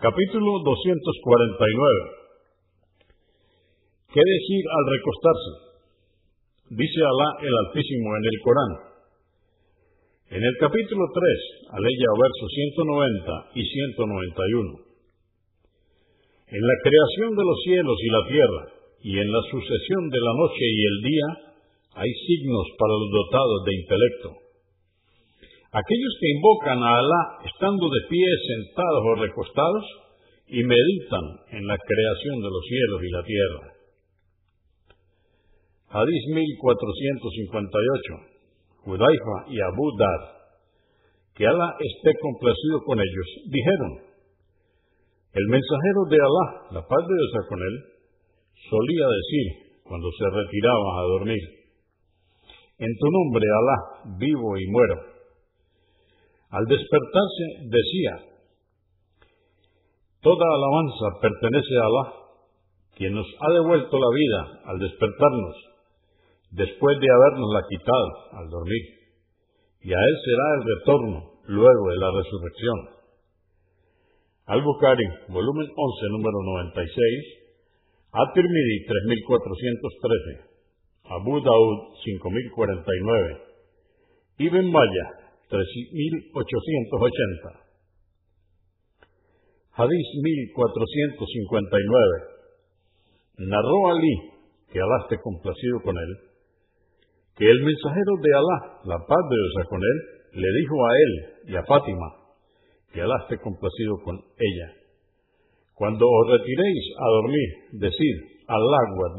Capítulo 249. ¿Qué decir al recostarse? Dice Alá el Altísimo en el Corán. En el capítulo 3, aleya versos 190 y 191. En la creación de los cielos y la tierra, y en la sucesión de la noche y el día, hay signos para los dotados de intelecto Aquellos que invocan a Alá estando de pie, sentados o recostados y meditan en la creación de los cielos y la tierra. Hadís 1458. Judaifa y Abu Dar, que Alá esté complacido con ellos, dijeron, el mensajero de Alá, la paz de Dios con él, solía decir cuando se retiraba a dormir, en tu nombre Alá, vivo y muero al despertarse decía, Toda alabanza pertenece a Alá, quien nos ha devuelto la vida al despertarnos, después de habernos la quitado al dormir, y a Él será el retorno luego de la resurrección. Al-Bukhari, volumen 11, número 96, At-Tirmidhi 3413, Abu Daud 5049, Ibn Maya 3880. Hadís 1459. Narró Ali, que Alá esté complacido con él, que el mensajero de Alá, la paz de Dios con él, le dijo a él y a Fátima, que Alá esté complacido con ella. Cuando os retiréis a dormir, decid, Alá Akbar.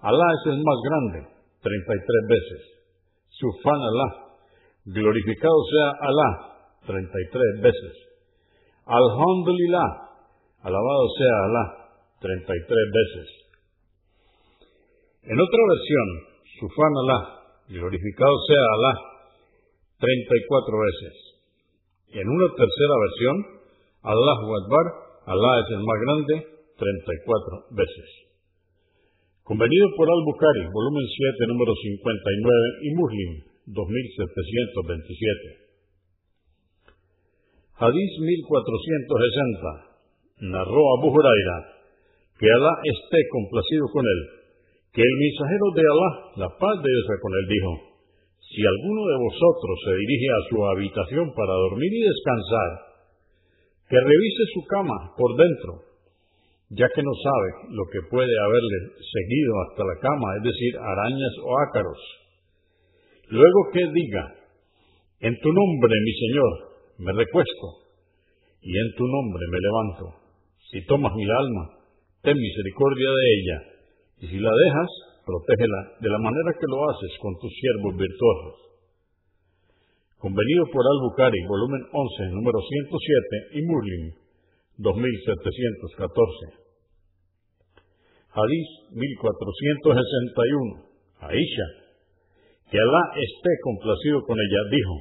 Alá es el más grande, 33 veces. Sufan Alá, Glorificado sea Alá, 33 veces. Alhamdulillah, alabado sea Alá, 33 veces. En otra versión, Sufan Alá, glorificado sea Alá, 34 veces. Y en una tercera versión, Allahu Akbar, Alá es el más grande, 34 veces. Convenido por Al-Bukhari, volumen 7, número 59, y Muslim, 2727. Hadís 1460. Narró Abu Huraira, que Alá esté complacido con él, que el mensajero de Alá, la paz de Dios con él, dijo, si alguno de vosotros se dirige a su habitación para dormir y descansar, que revise su cama por dentro, ya que no sabe lo que puede haberle seguido hasta la cama, es decir, arañas o ácaros Luego que diga, en tu nombre, mi Señor, me recuesto, y en tu nombre me levanto. Si tomas mi alma, ten misericordia de ella, y si la dejas, protégela de la manera que lo haces con tus siervos virtuosos. Convenido por Al-Bukhari, volumen 11, número 107, y Muslim, 2714. Hadís 1461. Aisha, que Alá esté complacido con ella, dijo,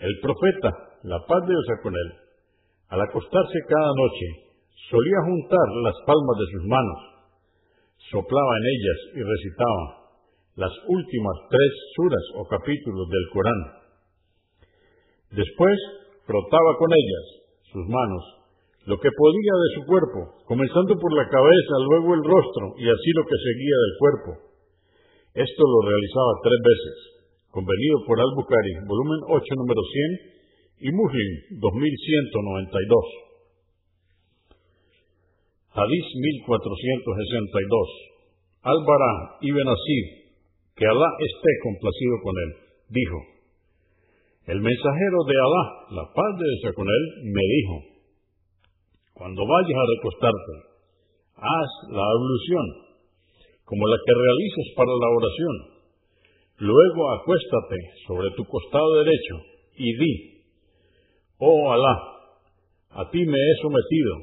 el profeta, la paz de Dios con él, al acostarse cada noche, solía juntar las palmas de sus manos, soplaba en ellas y recitaba las últimas tres suras o capítulos del Corán. Después frotaba con ellas sus manos lo que podía de su cuerpo, comenzando por la cabeza, luego el rostro y así lo que seguía del cuerpo esto lo realizaba tres veces, convenido por Al-Bukhari, volumen 8, número 100, y Muslim, 2192. Hadís 1462. Al-Bara ibn Asir, que Alá esté complacido con él, dijo, el mensajero de Alá, la paz de Dios con él, me dijo, cuando vayas a recostarte, haz la ablución como la que realizas para la oración. Luego acuéstate sobre tu costado derecho y di, oh Alá, a ti me he sometido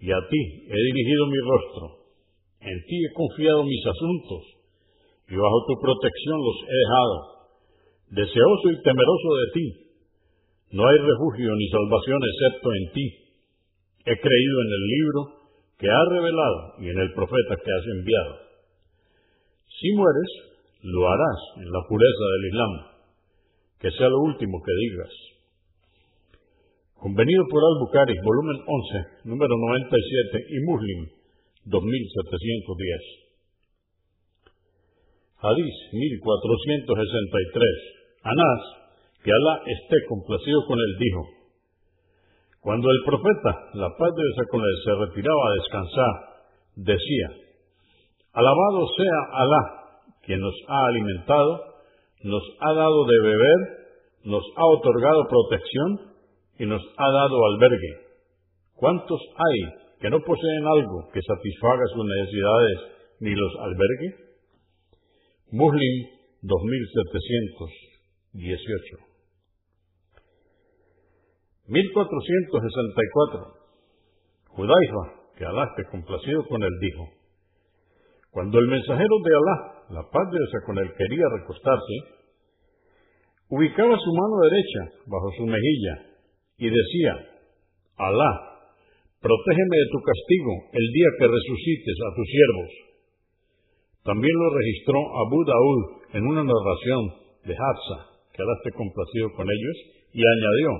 y a ti he dirigido mi rostro. En ti he confiado mis asuntos y bajo tu protección los he dejado. Deseoso y temeroso de ti, no hay refugio ni salvación excepto en ti. He creído en el libro que has revelado y en el profeta que has enviado. Si mueres, lo harás en la pureza del Islam, que sea lo último que digas. Convenido por Al-Bukhari, volumen 11, número 97 y Muslim, 2710. Hadís 1463. Anás, que Alá esté complacido con él, dijo, Cuando el profeta, la paz de Dios con él, se retiraba a descansar, decía, Alabado sea Alá, quien nos ha alimentado, nos ha dado de beber, nos ha otorgado protección y nos ha dado albergue. ¿Cuántos hay que no poseen algo que satisfaga sus necesidades ni los albergue? Muslim 2718. 1464. Judaifa, que Alá esté complacido con él, dijo, Cuando el mensajero de Alá, la paz de Dios con él, quería recostarse, ubicaba su mano derecha bajo su mejilla y decía, Alá, protégeme de tu castigo el día que resucites a tus siervos. También lo registró Abu Daud en una narración de Hafsa, que ahora esté complacido con ellos, y añadió,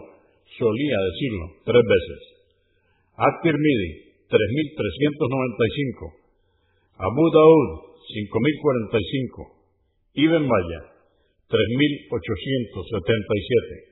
solía decirlo tres veces. At-Tirmidhi, 3395. Abu Daud, 5045. Ibn Maya, 3877.